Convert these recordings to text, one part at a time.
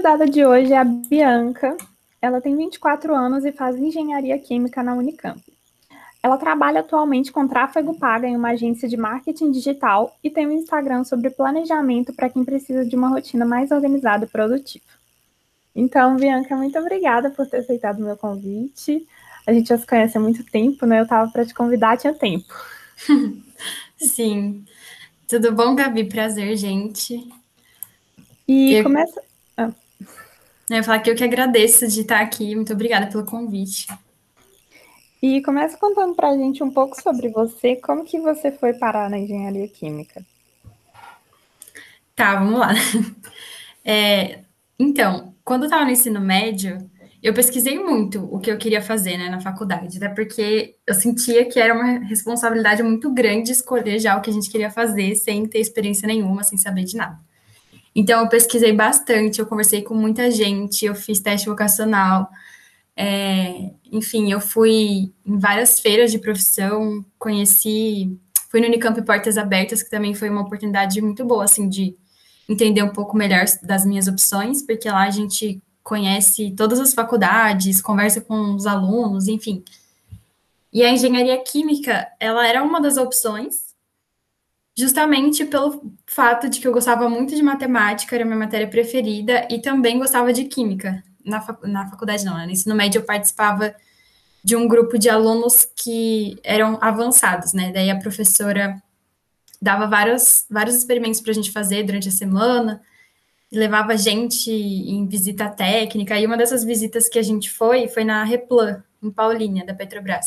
convidada de hoje é a Bianca. Ela tem 24 anos e faz engenharia química na Unicamp. Ela trabalha atualmente com tráfego paga em uma agência de marketing digital e tem um Instagram sobre planejamento para quem precisa de uma rotina mais organizada e produtiva. Então, Bianca, muito obrigada por ter aceitado o meu convite. A gente já se conhece há muito tempo, né? Eu estava para te convidar, tinha tempo. Sim. Tudo bom, Gabi? Prazer, gente. E eu... começa. Eu ia falar que eu que agradeço de estar aqui. Muito obrigada pelo convite. E começa contando para a gente um pouco sobre você, como que você foi parar na engenharia química? Tá, vamos lá. É, então, quando eu estava no ensino médio, eu pesquisei muito o que eu queria fazer né, na faculdade, até porque eu sentia que era uma responsabilidade muito grande escolher já o que a gente queria fazer sem ter experiência nenhuma, sem saber de nada. Então, eu pesquisei bastante, eu conversei com muita gente, eu fiz teste vocacional, é, enfim, eu fui em várias feiras de profissão, conheci, fui no Unicamp Portas Abertas, que também foi uma oportunidade muito boa, assim, de entender um pouco melhor das minhas opções, porque lá a gente conhece todas as faculdades, conversa com os alunos, enfim. E a engenharia química, ela era uma das opções, justamente pelo fato de que eu gostava muito de matemática, era minha matéria preferida, e também gostava de química na, fac, na faculdade não, né? no ensino médio eu participava de um grupo de alunos que eram avançados, né? Daí a professora dava vários, vários experimentos para a gente fazer durante a semana, levava a gente em visita técnica, e uma dessas visitas que a gente foi, foi na Replan, em Paulínia, da Petrobras.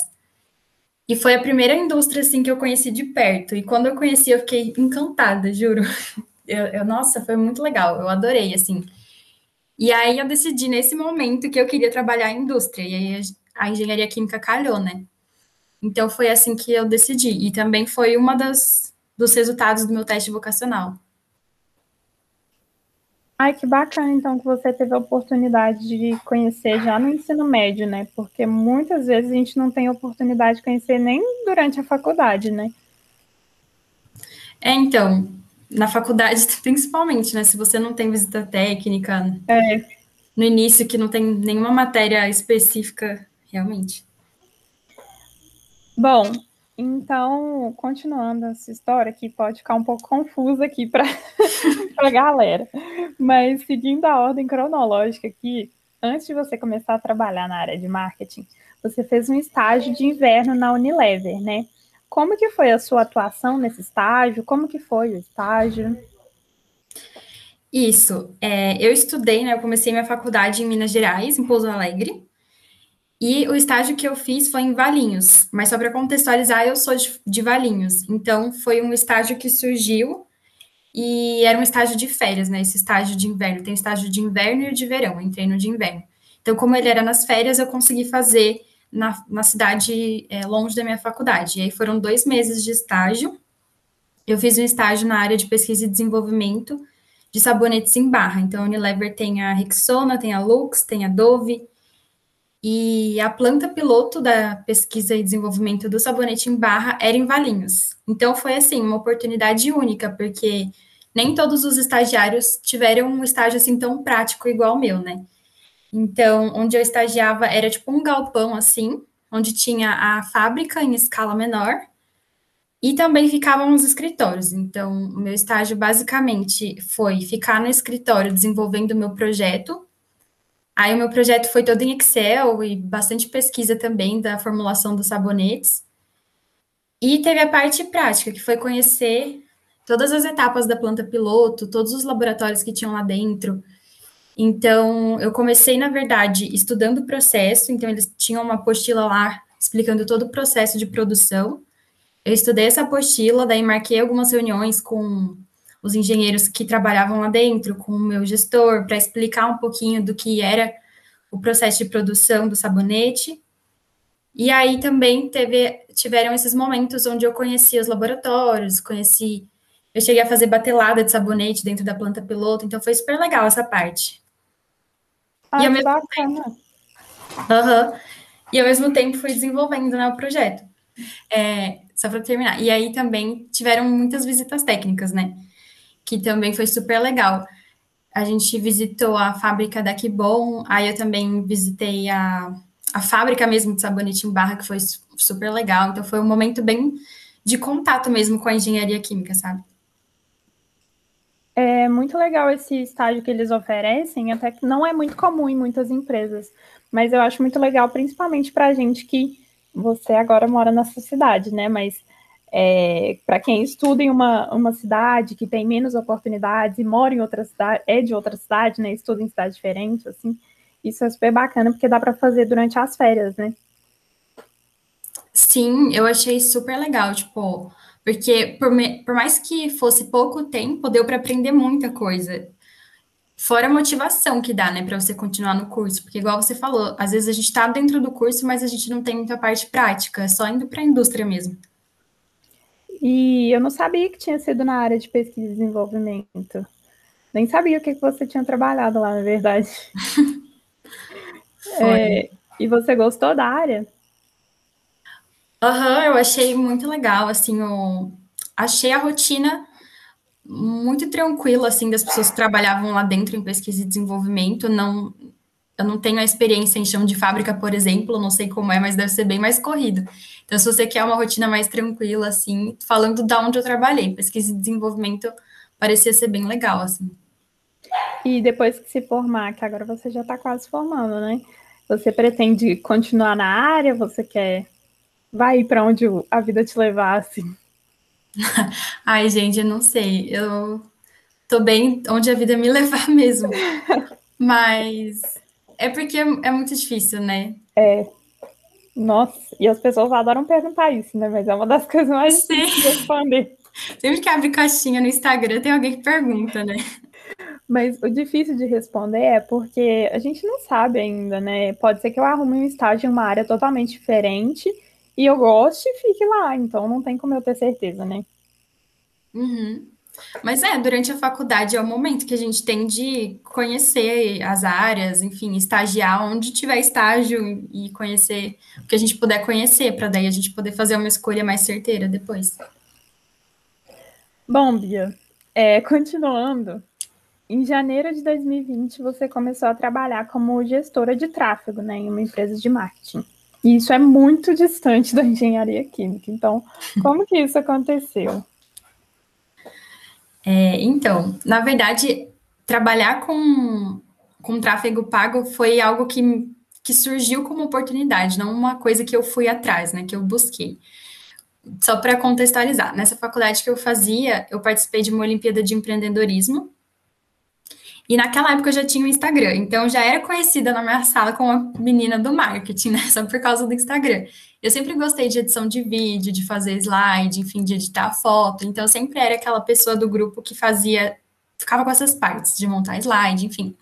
E foi a primeira indústria, assim, que eu conheci de perto, e quando eu conheci, eu fiquei encantada, juro. Eu, eu nossa, foi muito legal, eu adorei, assim, e aí eu decidi nesse momento que eu queria trabalhar em indústria, e aí a engenharia química calhou, né? Então foi assim que eu decidi, e também foi uma das dos resultados do meu teste vocacional. Ai, que bacana, então, que você teve a oportunidade de conhecer já no ensino médio, né? Porque muitas vezes a gente não tem oportunidade de conhecer nem durante a faculdade, né? É, então, na faculdade, principalmente, né? Se você não tem visita técnica é. no início, que não tem nenhuma matéria específica, realmente. Bom, então, continuando essa história, que pode ficar um pouco confusa aqui para a galera, mas seguindo a ordem cronológica aqui, antes de você começar a trabalhar na área de marketing, você fez um estágio de inverno na Unilever, né? Como que foi a sua atuação nesse estágio? Como que foi o estágio? Isso, é, eu estudei, né? Eu comecei minha faculdade em Minas Gerais, em Pouso Alegre, e o estágio que eu fiz foi em Valinhos. Mas só para contextualizar, eu sou de, de Valinhos, então foi um estágio que surgiu e era um estágio de férias, né? Esse estágio de inverno. Tem estágio de inverno e de verão, eu entrei no de inverno. Então, como ele era nas férias, eu consegui fazer na, na cidade é, longe da minha faculdade. E aí foram dois meses de estágio. Eu fiz um estágio na área de pesquisa e desenvolvimento de sabonetes em barra. Então, a Unilever tem a Rexona, tem a Lux, tem a Dove. E a planta piloto da pesquisa e desenvolvimento do sabonete em barra era em Valinhos. Então, foi, assim, uma oportunidade única, porque nem todos os estagiários tiveram um estágio, assim, tão prático igual o meu, né? Então, onde eu estagiava era tipo um galpão assim, onde tinha a fábrica em escala menor e também ficavam os escritórios. Então, o meu estágio basicamente foi ficar no escritório desenvolvendo o meu projeto. Aí, o meu projeto foi todo em Excel e bastante pesquisa também da formulação dos sabonetes. E teve a parte prática, que foi conhecer todas as etapas da planta piloto, todos os laboratórios que tinham lá dentro, então, eu comecei, na verdade, estudando o processo, então eles tinham uma apostila lá explicando todo o processo de produção. Eu estudei essa apostila, daí marquei algumas reuniões com os engenheiros que trabalhavam lá dentro, com o meu gestor, para explicar um pouquinho do que era o processo de produção do sabonete. E aí também teve, tiveram esses momentos onde eu conheci os laboratórios, conheci. Eu cheguei a fazer batelada de sabonete dentro da planta piloto, então foi super legal essa parte. Ah, e ao mesmo bacana. Tempo, uhum, e ao mesmo tempo fui desenvolvendo né, o projeto. É, só para terminar. E aí também tiveram muitas visitas técnicas, né? Que também foi super legal. a gente visitou a fábrica da Kibon, aí eu também visitei a, a fábrica mesmo de sabonete em barra, que foi super legal. Então foi um momento bem de contato mesmo com a engenharia química, sabe? É muito legal esse estágio que eles oferecem, até que não é muito comum em muitas empresas, mas eu acho muito legal, principalmente para a gente que você agora mora nessa cidade, né? Mas é, para quem estuda em uma, uma cidade que tem menos oportunidades e mora em outra cidade, é de outra cidade, né? Estuda em cidade diferente, assim, isso é super bacana porque dá para fazer durante as férias, né? Sim, eu achei super legal, tipo, porque por, me, por mais que fosse pouco tempo, deu para aprender muita coisa. Fora a motivação que dá, né, para você continuar no curso, porque igual você falou, às vezes a gente está dentro do curso, mas a gente não tem muita parte prática, é só indo para a indústria mesmo. E eu não sabia que tinha sido na área de pesquisa e desenvolvimento. Nem sabia o que você tinha trabalhado lá, na verdade. é, e você gostou da área? Aham, uhum, eu achei muito legal, assim, eu achei a rotina muito tranquila, assim, das pessoas que trabalhavam lá dentro em pesquisa e desenvolvimento, não, eu não tenho a experiência em chão de fábrica, por exemplo, não sei como é, mas deve ser bem mais corrido. Então, se você quer uma rotina mais tranquila, assim, falando da onde eu trabalhei, pesquisa e desenvolvimento parecia ser bem legal, assim. E depois que se formar, que agora você já está quase formando, né? Você pretende continuar na área? Você quer vai para onde a vida te levar, assim? Ai, gente, eu não sei. Eu tô bem onde a vida me levar mesmo. Mas é porque é muito difícil, né? É. Nossa, e as pessoas adoram perguntar isso, né? Mas é uma das coisas mais Sim. difíceis de responder. Sempre que abre caixinha no Instagram, tem alguém que pergunta, né? Mas o difícil de responder é porque a gente não sabe ainda, né? Pode ser que eu arrume um estágio em uma área totalmente diferente e eu gosto e fique lá, então não tem como eu ter certeza, né? Uhum. Mas é, durante a faculdade é o momento que a gente tem de conhecer as áreas, enfim, estagiar onde tiver estágio e conhecer o que a gente puder conhecer, para daí a gente poder fazer uma escolha mais certeira depois. Bom, Bia, é, continuando, em janeiro de 2020 você começou a trabalhar como gestora de tráfego né, em uma empresa de marketing. E isso é muito distante da engenharia química. Então, como que isso aconteceu? Então, na verdade, trabalhar com, com tráfego pago foi algo que, que surgiu como oportunidade, não uma coisa que eu fui atrás, né, que eu busquei. Só para contextualizar, nessa faculdade que eu fazia, eu participei de uma Olimpíada de Empreendedorismo, e naquela época eu já tinha o Instagram, então eu já era conhecida na minha sala como a menina do marketing, né? Só por causa do Instagram. Eu sempre gostei de edição de vídeo, de fazer slide, enfim, de editar foto. Então eu sempre era aquela pessoa do grupo que fazia, ficava com essas partes de montar slide, enfim.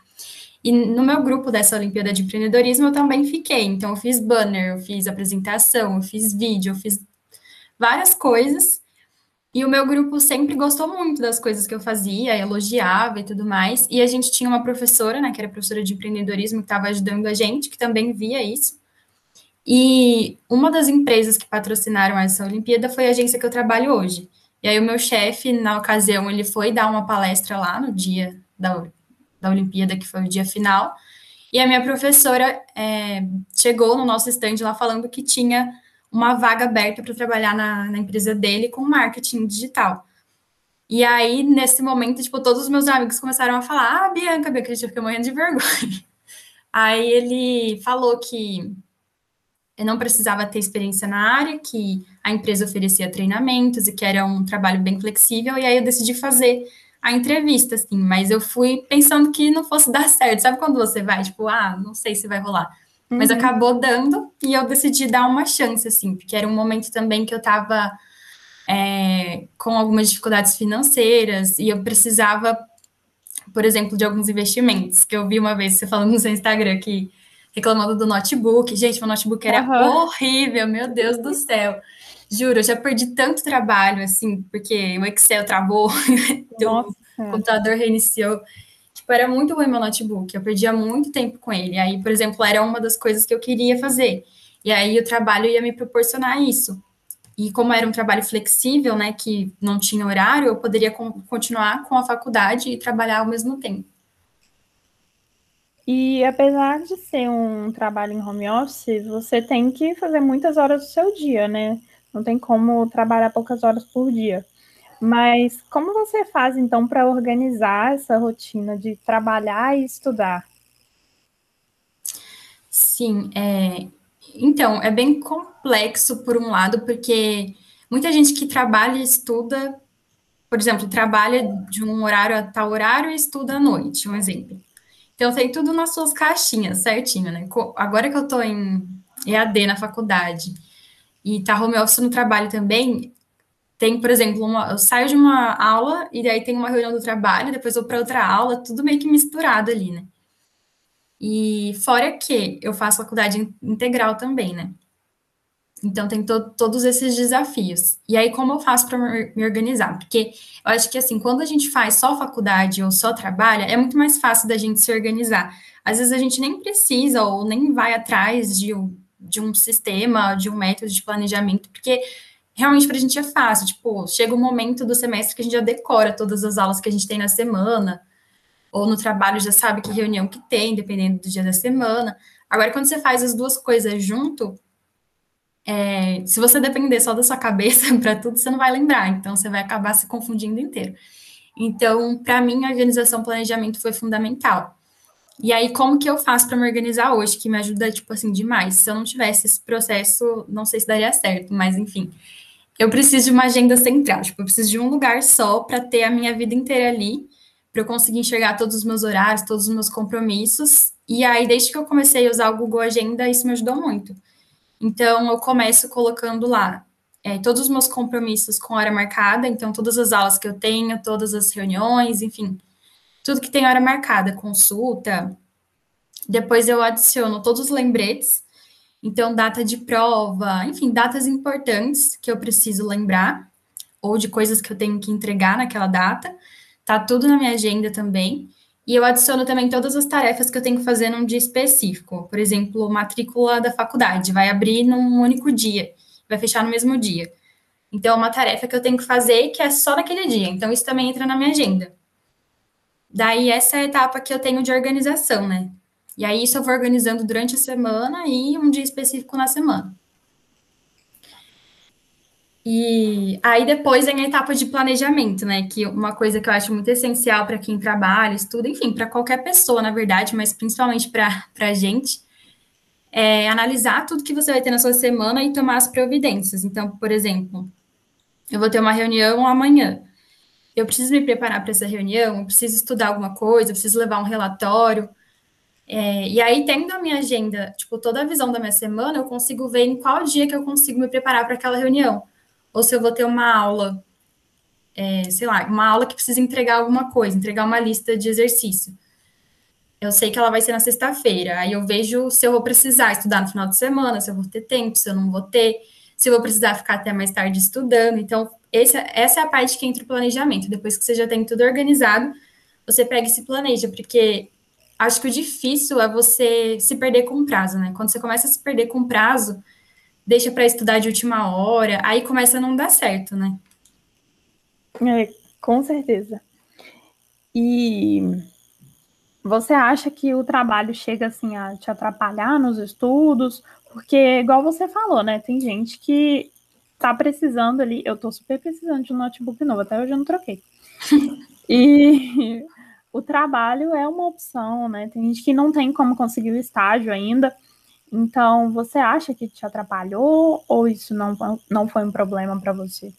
E no meu grupo dessa Olimpíada de Empreendedorismo eu também fiquei. Então eu fiz banner, eu fiz apresentação, eu fiz vídeo, eu fiz várias coisas. E o meu grupo sempre gostou muito das coisas que eu fazia, elogiava e tudo mais. E a gente tinha uma professora, né, que era professora de empreendedorismo, que estava ajudando a gente, que também via isso. E uma das empresas que patrocinaram essa Olimpíada foi a agência que eu trabalho hoje. E aí o meu chefe, na ocasião, ele foi dar uma palestra lá no dia da, da Olimpíada, que foi o dia final. E a minha professora é, chegou no nosso estande lá falando que tinha uma vaga aberta para trabalhar na, na, empresa dele com marketing digital. E aí, nesse momento, tipo, todos os meus amigos começaram a falar: Ah, Bianca, Bianca, eu fiquei morrendo de vergonha. Aí ele falou que eu não precisava ter experiência na área, que a empresa oferecia treinamentos e que era um trabalho bem flexível, e aí eu decidi fazer a entrevista, assim, mas eu fui pensando que não fosse dar certo. Sabe quando você vai, tipo, ah, não sei se vai rolar. Uhum. Mas acabou dando e eu decidi dar uma chance, assim, porque era um momento também que eu estava é, com algumas dificuldades financeiras e eu precisava, por exemplo, de alguns investimentos. Que eu vi uma vez você falando no seu Instagram que reclamando do notebook. Gente, meu notebook era uhum. horrível, meu Deus do céu. Juro, eu já perdi tanto trabalho, assim, porque o Excel travou, o computador reiniciou. Tipo, era muito ruim meu notebook, eu perdia muito tempo com ele. Aí, por exemplo, era uma das coisas que eu queria fazer. E aí o trabalho ia me proporcionar isso. E como era um trabalho flexível, né, que não tinha horário, eu poderia continuar com a faculdade e trabalhar ao mesmo tempo. E apesar de ser um trabalho em home office, você tem que fazer muitas horas do seu dia, né? Não tem como trabalhar poucas horas por dia. Mas como você faz então para organizar essa rotina de trabalhar e estudar? Sim, é... então é bem complexo por um lado, porque muita gente que trabalha e estuda, por exemplo, trabalha de um horário a tal horário e estuda à noite, um exemplo. Então tem tudo nas suas caixinhas, certinho, né? Agora que eu tô em EAD na faculdade e tá home office no trabalho também, tem, por exemplo, uma, eu saio de uma aula e daí tem uma reunião do trabalho, depois vou para outra aula, tudo meio que misturado ali, né? E fora que eu faço faculdade integral também, né? Então tem to todos esses desafios. E aí como eu faço para me organizar? Porque eu acho que assim, quando a gente faz só faculdade ou só trabalha, é muito mais fácil da gente se organizar. Às vezes a gente nem precisa ou nem vai atrás de um, de um sistema, de um método de planejamento, porque realmente para a gente é fácil. Tipo, chega o um momento do semestre que a gente já decora todas as aulas que a gente tem na semana, ou no trabalho já sabe que reunião que tem, dependendo do dia da semana. Agora, quando você faz as duas coisas junto, é, se você depender só da sua cabeça para tudo, você não vai lembrar, então você vai acabar se confundindo inteiro. Então, para mim, a organização planejamento foi fundamental. E aí, como que eu faço para me organizar hoje, que me ajuda, tipo assim, demais? Se eu não tivesse esse processo, não sei se daria certo, mas enfim. Eu preciso de uma agenda central, tipo, eu preciso de um lugar só para ter a minha vida inteira ali, para eu conseguir enxergar todos os meus horários, todos os meus compromissos. E aí, desde que eu comecei a usar o Google Agenda, isso me ajudou muito. Então, eu começo colocando lá é, todos os meus compromissos com hora marcada, então, todas as aulas que eu tenho, todas as reuniões, enfim, tudo que tem hora marcada, consulta. Depois eu adiciono todos os lembretes, então, data de prova, enfim, datas importantes que eu preciso lembrar, ou de coisas que eu tenho que entregar naquela data, tá tudo na minha agenda também. E eu adiciono também todas as tarefas que eu tenho que fazer num dia específico. Por exemplo, matrícula da faculdade vai abrir num único dia, vai fechar no mesmo dia. Então, é uma tarefa que eu tenho que fazer que é só naquele dia. Então, isso também entra na minha agenda. Daí, essa é a etapa que eu tenho de organização, né? E aí, isso eu vou organizando durante a semana e um dia específico na semana. E aí depois vem a etapa de planejamento, né? Que uma coisa que eu acho muito essencial para quem trabalha, estuda, enfim, para qualquer pessoa, na verdade, mas principalmente para a gente, é analisar tudo que você vai ter na sua semana e tomar as providências. Então, por exemplo, eu vou ter uma reunião amanhã. Eu preciso me preparar para essa reunião, eu preciso estudar alguma coisa, eu preciso levar um relatório. É, e aí, tendo a minha agenda, tipo, toda a visão da minha semana, eu consigo ver em qual dia que eu consigo me preparar para aquela reunião ou se eu vou ter uma aula, é, sei lá, uma aula que precisa entregar alguma coisa, entregar uma lista de exercício. Eu sei que ela vai ser na sexta-feira, aí eu vejo se eu vou precisar estudar no final de semana, se eu vou ter tempo, se eu não vou ter, se eu vou precisar ficar até mais tarde estudando. Então, esse, essa é a parte que entra o planejamento. Depois que você já tem tudo organizado, você pega e se planeja, porque acho que o difícil é você se perder com prazo, né? Quando você começa a se perder com prazo, deixa para estudar de última hora, aí começa a não dar certo, né? É, com certeza. E você acha que o trabalho chega assim a te atrapalhar nos estudos? Porque, igual você falou, né? Tem gente que tá precisando ali. Eu tô super precisando de um notebook novo, até hoje eu não troquei. e o trabalho é uma opção, né? Tem gente que não tem como conseguir o estágio ainda. Então, você acha que te atrapalhou ou isso não, não foi um problema para você?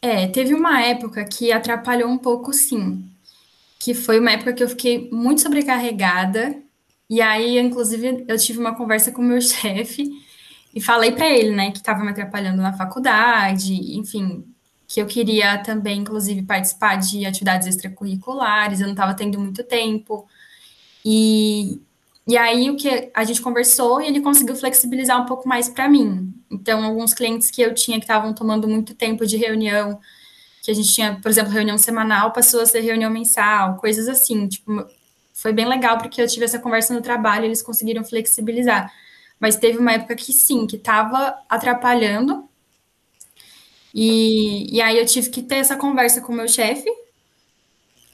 É, teve uma época que atrapalhou um pouco, sim. Que foi uma época que eu fiquei muito sobrecarregada. E aí, inclusive, eu tive uma conversa com o meu chefe e falei para ele, né, que estava me atrapalhando na faculdade, enfim, que eu queria também, inclusive, participar de atividades extracurriculares, eu não estava tendo muito tempo. E, e aí o que a gente conversou e ele conseguiu flexibilizar um pouco mais para mim. Então, alguns clientes que eu tinha que estavam tomando muito tempo de reunião, que a gente tinha, por exemplo, reunião semanal, passou a ser reunião mensal, coisas assim. Tipo, foi bem legal porque eu tive essa conversa no trabalho, e eles conseguiram flexibilizar. Mas teve uma época que sim, que estava atrapalhando. E, e aí eu tive que ter essa conversa com o meu chefe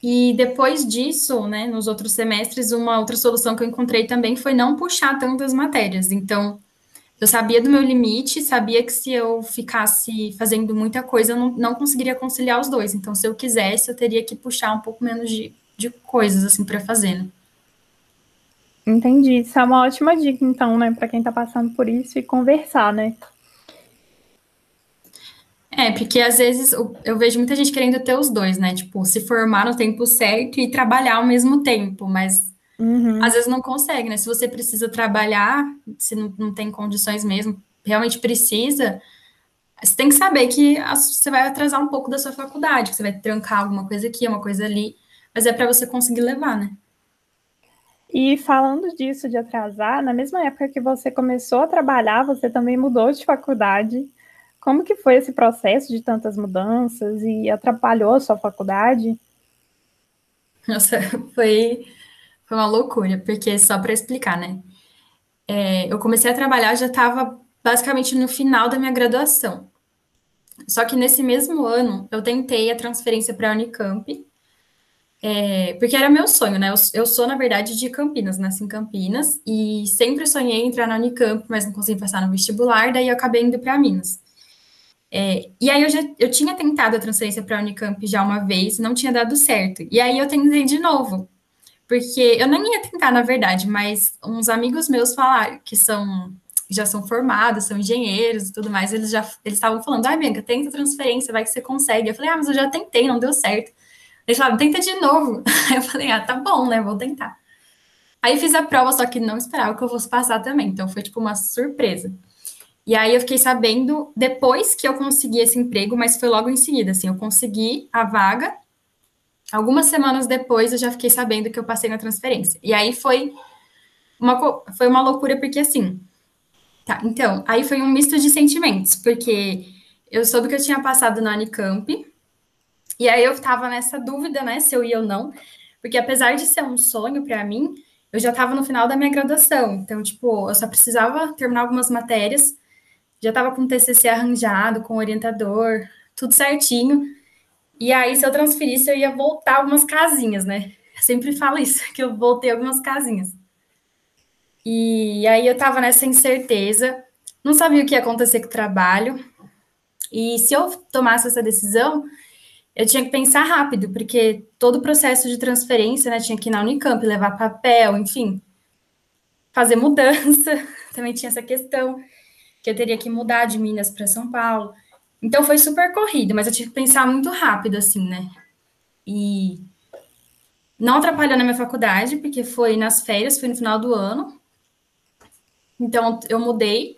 E depois disso, né, nos outros semestres, uma outra solução que eu encontrei também foi não puxar tantas matérias. Então, eu sabia do meu limite, sabia que se eu ficasse fazendo muita coisa, eu não, não conseguiria conciliar os dois. Então, se eu quisesse, eu teria que puxar um pouco menos de, de coisas, assim, para fazer, né? Entendi. Isso é uma ótima dica, então, né, para quem está passando por isso e conversar, né? É, porque às vezes eu, eu, vejo muita gente querendo ter os dois, né? Tipo, se formar no tempo certo e trabalhar ao mesmo tempo, mas uhum. às vezes não consegue, né? Se você precisa trabalhar, se não, não tem condições mesmo, realmente precisa, você tem que saber que você vai atrasar um pouco da sua faculdade, que você vai trancar alguma coisa aqui, uma coisa ali, mas é para você conseguir levar, né? E falando disso de atrasar, na mesma época que você começou a trabalhar, você também mudou de faculdade. Como que foi esse processo de tantas mudanças e atrapalhou a sua faculdade? Nossa, foi, foi uma loucura, porque só para explicar, né? É, eu comecei a trabalhar, já estava basicamente no final da minha graduação. Só que nesse mesmo ano, eu tentei a transferência para a Unicamp, é, porque era meu sonho, né? Eu, eu, sou, na verdade, de Campinas, nasci em Campinas, e sempre sonhei em entrar na Unicamp, mas não consegui passar no vestibular, daí eu acabei indo para Minas. É, e aí eu já eu tinha tentado a transferência para a Unicamp já uma vez, não tinha dado certo. E aí eu tentei de novo. Porque eu não ia tentar, na verdade, mas uns amigos meus falaram que são já são formados, são engenheiros e tudo mais, eles já eles estavam falando: "Ah, Bianca, tenta transferência, vai que você consegue". Eu falei: "Ah, mas eu já tentei, não deu certo". Eles falaram: "Tenta de novo". Eu falei: "Ah, tá bom, né? Vou tentar". Aí fiz a prova, só que não esperava que eu fosse passar também, então foi tipo uma surpresa. E aí eu fiquei sabendo depois que eu consegui esse emprego, mas foi logo em seguida, assim, eu consegui a vaga. Algumas semanas depois eu já fiquei sabendo que eu passei na transferência. E aí foi uma, foi uma loucura, porque assim. Tá, então, aí foi um misto de sentimentos, porque eu soube que eu tinha passado na Unicamp, e aí eu tava nessa dúvida, né, se eu ia ou não, porque apesar de ser um sonho para mim, eu já estava no final da minha graduação, então, tipo, eu só precisava terminar algumas matérias já estava com o TCC arranjado, com o orientador, tudo certinho. E aí, se eu transferisse, eu ia voltar algumas casinhas, né? Eu sempre falo isso, que eu voltei algumas casinhas. E aí eu estava nessa incerteza, não sabia o que ia acontecer com o trabalho. E se eu tomasse essa decisão, eu tinha que pensar rápido, porque todo o processo de transferência, né, tinha que ir na Unicamp, levar papel, enfim, fazer mudança, também tinha essa questão que eu teria que mudar de Minas para São Paulo. Então foi super corrido, mas eu tive que pensar muito rápido, assim, né? E não atrapalhou na minha faculdade, porque foi nas férias, foi no final do ano. Então eu mudei,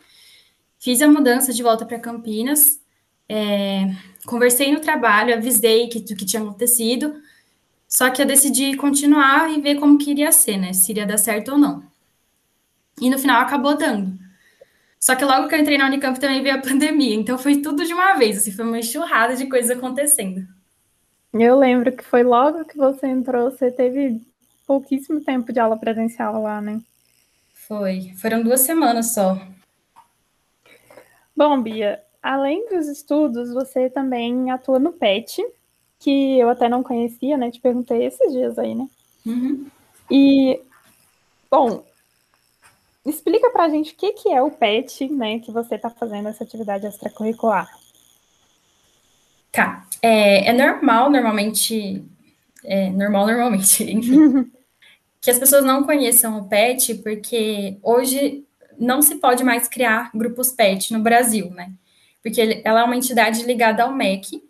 fiz a mudança de volta para Campinas, é, conversei no trabalho, avisei que que tinha acontecido, só que eu decidi continuar e ver como que iria ser, né? Se iria dar certo ou não. E no final acabou dando. Só que logo que eu entrei na Unicamp também veio a pandemia, então foi tudo de uma vez, assim, foi uma enxurrada de coisas acontecendo. Eu lembro que foi logo que você entrou, você teve pouquíssimo tempo de aula presencial lá, né? Foi, foram duas semanas só. Bom, Bia, além dos estudos, você também atua no PET, que eu até não conhecia, né? Te perguntei esses dias aí, né? Uhum. E, bom, explica para a gente o que, que é o PET, né, que você está fazendo essa atividade extracurricular. Tá, é, é normal, normalmente, é normal, normalmente, enfim, que as pessoas não conheçam o PET, porque hoje não se pode mais criar grupos PET no Brasil, né? Porque ela é uma entidade ligada ao MEC,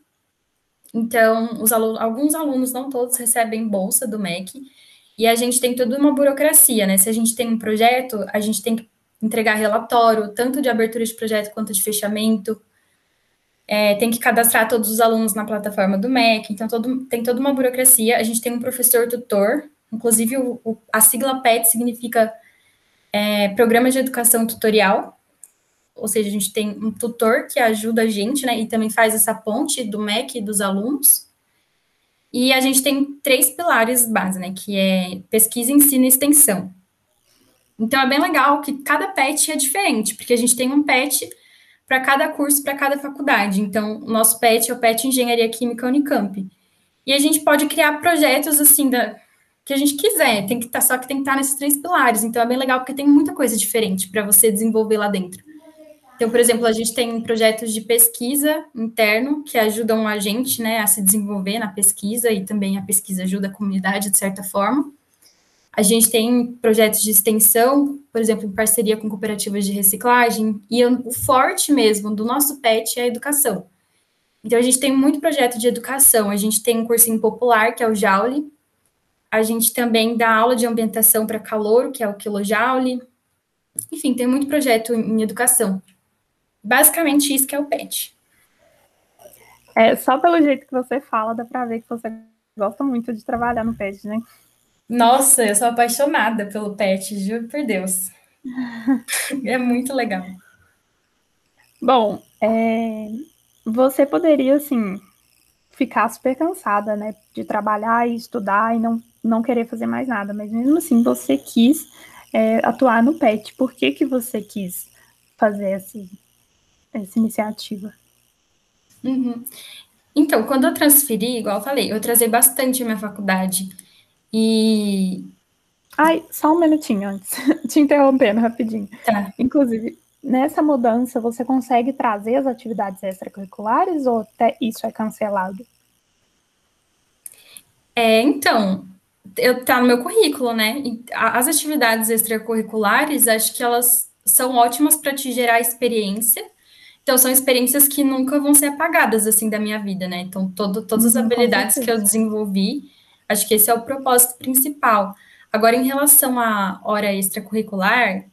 então alunos, alguns alunos, não todos, recebem bolsa do MEC, e a gente tem toda uma burocracia, né? Se a gente tem um projeto, a gente tem que entregar relatório, tanto de abertura de projeto quanto de fechamento. É, tem que cadastrar todos os alunos na plataforma do MEC, então todo, tem toda uma burocracia. A gente tem um professor tutor, inclusive o, o, a sigla PET significa é, Programa de Educação Tutorial, ou seja, a gente tem um tutor que ajuda a gente, né, e também faz essa ponte do MEC e dos alunos. E a gente tem três pilares base, né? Que é pesquisa, ensino e extensão. Então é bem legal que cada PET é diferente, porque a gente tem um PET para cada curso, para cada faculdade. Então, o nosso PET é o PET Engenharia Química Unicamp. E a gente pode criar projetos assim da que a gente quiser, tem que tá, só que tem que estar tá nesses três pilares. Então é bem legal porque tem muita coisa diferente para você desenvolver lá dentro. Então, por exemplo, a gente tem projetos de pesquisa interno que ajudam a gente, né, a se desenvolver na pesquisa e também a pesquisa ajuda a comunidade de certa forma. A gente tem projetos de extensão, por exemplo, em parceria com cooperativas de reciclagem, e o forte mesmo do nosso PET é a educação. Então, a gente tem muito projeto de educação. A gente tem um cursinho popular, que é o Jaule. A gente também dá aula de ambientação para calor, que é o Kilojoule. Enfim, tem muito projeto em educação. Basicamente, isso que é o PET. É, só pelo jeito que você fala, dá para ver que você gosta muito de trabalhar no PET, né? Nossa, eu sou apaixonada pelo pet, juro por Deus. é muito legal. Bom, é, você poderia, assim, ficar super cansada, né? De trabalhar e estudar e não, não querer fazer mais nada. Mas mesmo assim, você quis é, atuar no PET. Por que, que você quis fazer essa, essa iniciativa? Uhum. Então, quando eu transferi, igual eu falei, eu trazei bastante a minha faculdade. E. Ai, só um minutinho antes, te interrompendo rapidinho. Tá. Inclusive, nessa mudança, você consegue trazer as atividades extracurriculares ou até isso é cancelado? É, então, eu tá no meu currículo, né? As atividades extracurriculares, acho que elas são ótimas para te gerar experiência. Então, são experiências que nunca vão ser apagadas, assim, da minha vida, né? Então, todo, todas as uhum, habilidades que eu desenvolvi, Acho que esse é o propósito principal. Agora, em relação à hora extracurricular,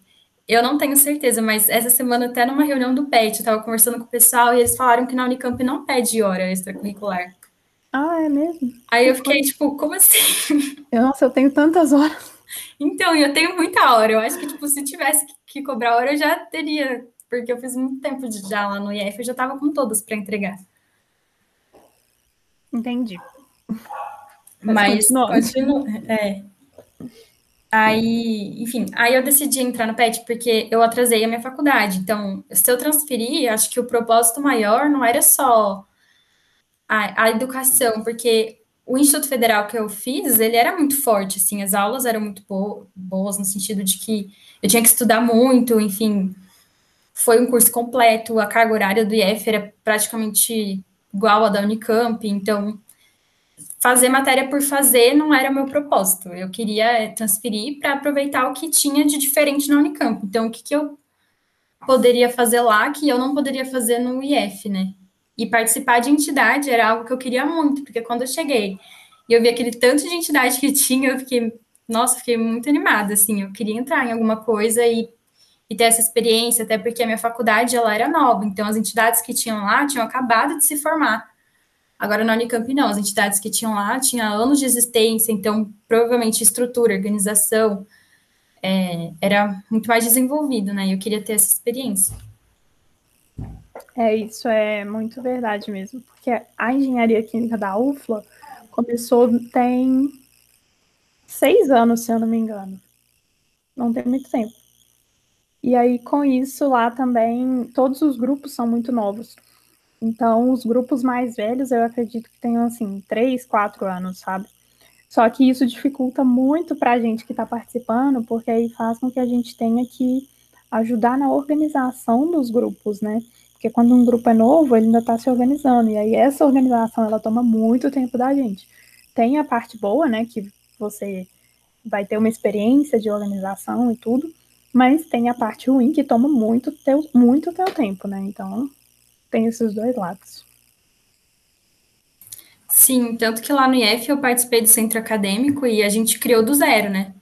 eu não tenho certeza, mas essa semana, até numa reunião do PET, eu estava conversando com o pessoal e eles falaram que na Unicamp não pede hora extracurricular. Ah, é mesmo? Aí eu fiquei tipo, como assim? Eu, nossa, eu tenho tantas horas. Então, eu tenho muita hora. Eu acho que, tipo, se tivesse que cobrar hora, eu já teria. Porque eu fiz muito tempo de, já lá no IF, eu já estava com todas para entregar. Entendi. Mas, continua. É. Aí, enfim, aí eu decidi entrar no PET porque eu atrasei a minha faculdade. Então, se eu transferir, acho que o propósito maior não era só a, a educação, porque o Instituto Federal que eu fiz, ele era muito forte, assim, as aulas eram muito bo boas no sentido de que eu tinha que estudar muito, enfim, foi um curso completo, a carga horária do IF era praticamente igual à da Unicamp, então fazer matéria por fazer não era meu propósito. Eu queria é, transferir para aproveitar o que tinha de diferente na Unicamp. Então, o que, que eu poderia fazer lá que eu não poderia fazer no IF, né? E participar de entidade era algo que eu queria muito, porque quando eu cheguei e eu vi aquele tanto de entidade que tinha, eu fiquei, nossa, fiquei muito animada, assim, eu queria entrar em alguma coisa e, e ter essa experiência, até porque a minha faculdade, ela era nova, então as entidades que tinham lá tinham acabado de se formar. Agora, na Unicamp, não. As entidades que tinham lá tinham anos de existência, então, provavelmente, estrutura, organização, é, era muito mais desenvolvido, né? E eu queria ter essa experiência. É, isso é muito verdade mesmo, porque a engenharia química da UFLA começou tem seis anos, se eu não me engano. Não tem muito tempo. E aí, com isso, lá também, todos os grupos são muito novos. Então, os grupos mais velhos, eu acredito que tenham, assim, três, quatro anos, sabe? Só que isso dificulta muito para a gente que está participando, porque aí faz com que a gente tenha que ajudar na organização dos grupos, né? Porque quando um grupo é novo, ele ainda está se organizando, e aí essa organização, ela toma muito tempo da gente. Tem a parte boa, né, que você vai ter uma experiência de organização e tudo, mas tem a parte ruim que toma muito teu, muito teu tempo, né? Então, tem esses dois lados. Sim, tanto que lá no IF eu participei do centro acadêmico e a gente criou do zero, né?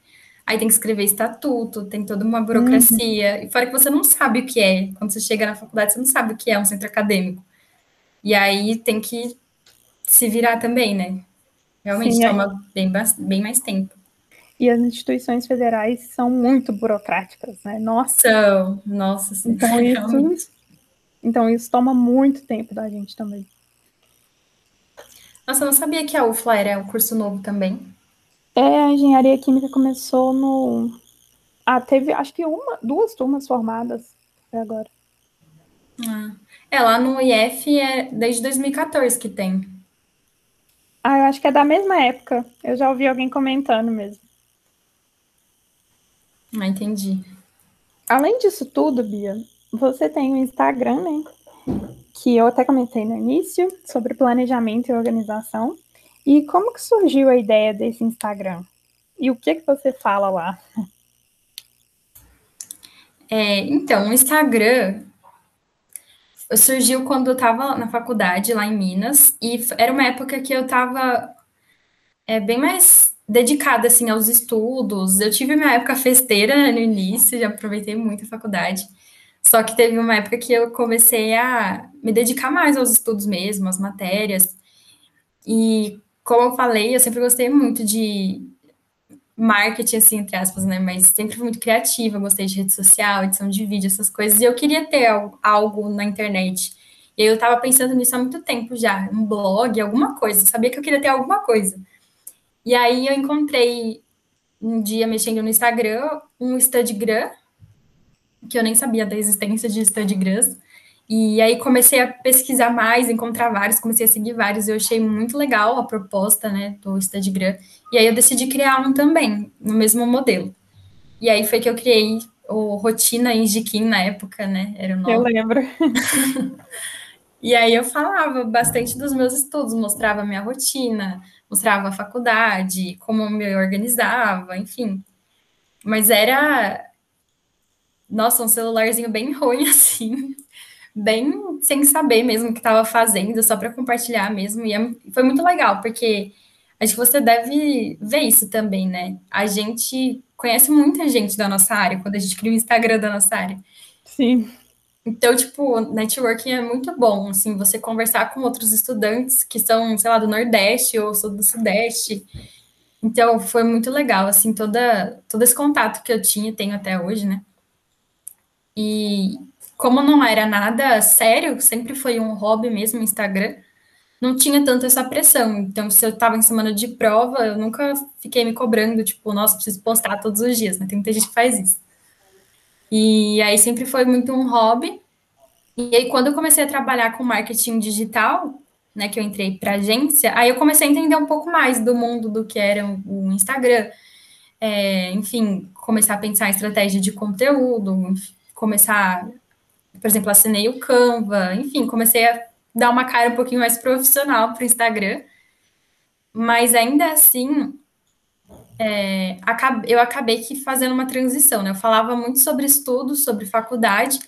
Aí tem que escrever estatuto, tem toda uma burocracia. Uhum. E fora que você não sabe o que é. Quando você chega na faculdade, você não sabe o que é um centro acadêmico. E aí tem que se virar também, né? Realmente Sim, toma é. bem, bem mais tempo. E as instituições federais são muito burocráticas, né? Nossa. São, nossa, sim. Então, isso então isso toma muito tempo da gente também. Nossa, eu não sabia que a UFLA era um curso novo também. É, a engenharia química começou no. Ah, teve acho que uma, duas turmas formadas até agora. Ah. É, lá no IF é desde 2014 que tem. Ah, eu acho que é da mesma época. Eu já ouvi alguém comentando mesmo. Ah, entendi. Além disso tudo, Bia, você tem o Instagram, né? Que eu até comentei no início, sobre planejamento e organização. E como que surgiu a ideia desse Instagram? E o que que você fala lá? É, então, o Instagram surgiu quando eu estava na faculdade lá em Minas e era uma época que eu estava é, bem mais dedicada assim aos estudos. Eu tive minha época festeira no início, já aproveitei muito a faculdade. Só que teve uma época que eu comecei a me dedicar mais aos estudos mesmo, às matérias. E como eu falei, eu sempre gostei muito de marketing, assim, entre aspas, né? Mas sempre fui muito criativa, gostei de rede social, edição de vídeo, essas coisas. E eu queria ter algo na internet. E eu estava pensando nisso há muito tempo já, um blog, alguma coisa. Eu sabia que eu queria ter alguma coisa. E aí eu encontrei um dia mexendo no Instagram um Studgram, que eu nem sabia da existência de Studgrams. E aí comecei a pesquisar mais, encontrar vários, comecei a seguir vários. Eu achei muito legal a proposta, né, do Studgram. E aí eu decidi criar um também, no mesmo modelo. E aí foi que eu criei o Rotina Indiquim na época, né? Era o nome. Eu lembro. e aí eu falava bastante dos meus estudos, mostrava a minha rotina, mostrava a faculdade, como eu me organizava, enfim. Mas era, nossa, um celularzinho bem ruim, assim, bem sem saber mesmo o que estava fazendo, só para compartilhar mesmo. E é, foi muito legal, porque acho que você deve ver isso também, né? A gente conhece muita gente da nossa área quando a gente cria o Instagram da nossa área. Sim. Então, tipo, networking é muito bom, assim, você conversar com outros estudantes que são, sei lá, do Nordeste ou do Sudeste. Então, foi muito legal, assim, toda, todo esse contato que eu tinha, tenho até hoje, né? E como não era nada sério, sempre foi um hobby mesmo, Instagram, não tinha tanto essa pressão. Então, se eu estava em semana de prova, eu nunca fiquei me cobrando, tipo, nossa, preciso postar todos os dias, né? Tem muita gente que faz isso. E aí sempre foi muito um hobby. E aí, quando eu comecei a trabalhar com marketing digital, né, que eu entrei para agência, aí eu comecei a entender um pouco mais do mundo do que era o Instagram. É, enfim, começar a pensar em estratégia de conteúdo, começar, por exemplo, assinei o Canva, enfim, comecei a dar uma cara um pouquinho mais profissional para o Instagram. Mas ainda assim, é, eu acabei que fazendo uma transição, né? Eu falava muito sobre estudos, sobre faculdade,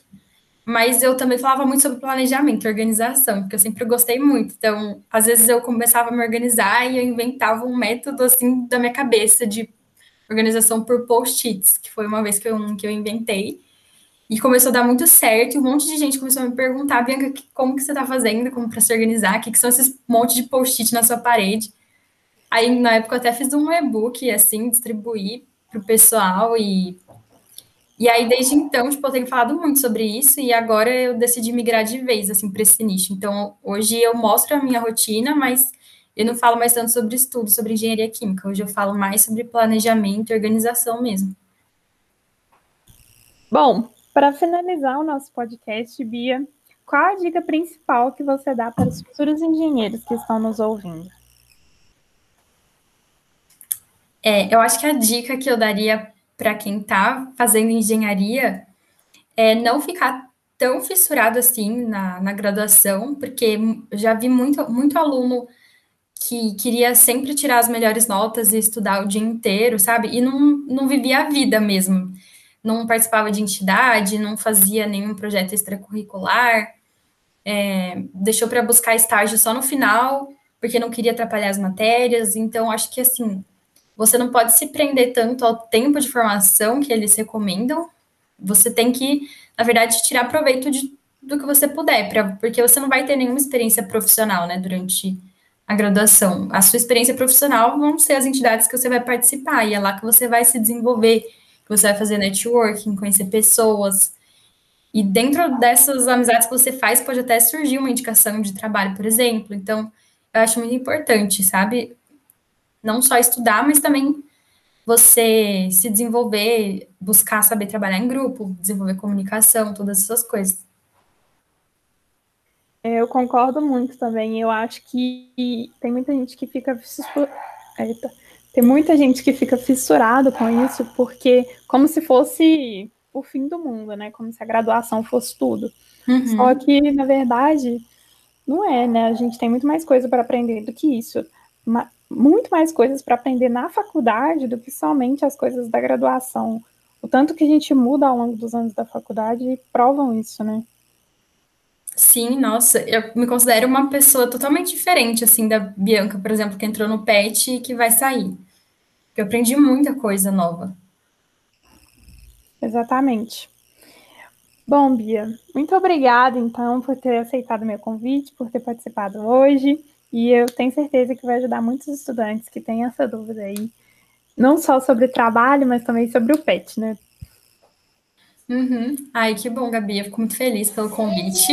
mas eu também falava muito sobre planejamento, organização, porque eu sempre gostei muito. Então, às vezes eu começava a me organizar e eu inventava um método assim da minha cabeça de organização por post-its, que foi uma vez que eu, que eu inventei. E começou a dar muito certo, e um monte de gente começou a me perguntar, Bianca, como que você está fazendo, como para se organizar, o que, que são esses monte de post-it na sua parede. Aí, na época, eu até fiz um e-book, assim, distribuí para o pessoal e... E aí, desde então, tipo, eu tenho falado muito sobre isso e agora eu decidi migrar de vez, assim, para esse nicho. Então, hoje eu mostro a minha rotina, mas eu não falo mais tanto sobre estudo, sobre engenharia química. Hoje eu falo mais sobre planejamento e organização mesmo. Bom, para finalizar o nosso podcast, Bia, qual a dica principal que você dá para os futuros engenheiros que estão nos ouvindo? É, eu acho que a dica que eu daria para quem está fazendo engenharia é não ficar tão fissurado assim na, na graduação, porque já vi muito, muito aluno que queria sempre tirar as melhores notas e estudar o dia inteiro, sabe? E não, não vivia a vida mesmo. Não participava de entidade, não fazia nenhum projeto extracurricular, é, deixou para buscar estágio só no final, porque não queria atrapalhar as matérias. Então, acho que assim, você não pode se prender tanto ao tempo de formação que eles recomendam. Você tem que, na verdade, tirar proveito de, do que você puder, pra, porque você não vai ter nenhuma experiência profissional, né, durante a graduação. A sua experiência profissional vão ser as entidades que você vai participar, e é lá que você vai se desenvolver, que você vai fazer networking, conhecer pessoas. E dentro dessas amizades que você faz, pode até surgir uma indicação de trabalho, por exemplo. Então, eu acho muito importante, sabe? Não só estudar, mas também você se desenvolver, buscar saber trabalhar em grupo, desenvolver comunicação, todas essas coisas. É, eu concordo muito também. Eu acho que tem muita gente que fica Eita. tem muita gente que fica fissurado com isso, porque como se fosse o fim do mundo, né? Como se a graduação fosse tudo. Uhum. Só que, na verdade, não é, né? A gente tem muito mais coisa para aprender do que isso. Muito mais coisas para aprender na faculdade do que somente as coisas da graduação. O tanto que a gente muda ao longo dos anos da faculdade provam isso, né? Sim, nossa, eu me considero uma pessoa totalmente diferente, assim, da Bianca, por exemplo, que entrou no PET e que vai sair. Eu aprendi muita coisa nova. Exatamente. Bom, Bia, muito obrigada, então, por ter aceitado meu convite, por ter participado hoje. E eu tenho certeza que vai ajudar muitos estudantes que têm essa dúvida aí, não só sobre o trabalho, mas também sobre o PET, né? Uhum. Ai, que bom, Gabi. Eu fico muito feliz pelo convite.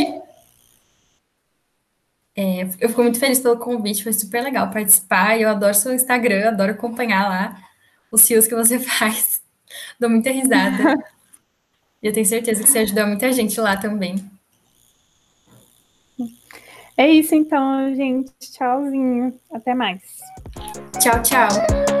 É, eu fico muito feliz pelo convite, foi super legal participar. Eu adoro seu Instagram, adoro acompanhar lá os fios que você faz. Dou muita risada. e eu tenho certeza que você ajudou muita gente lá também. É isso então, gente. Tchauzinho. Até mais. Tchau, tchau.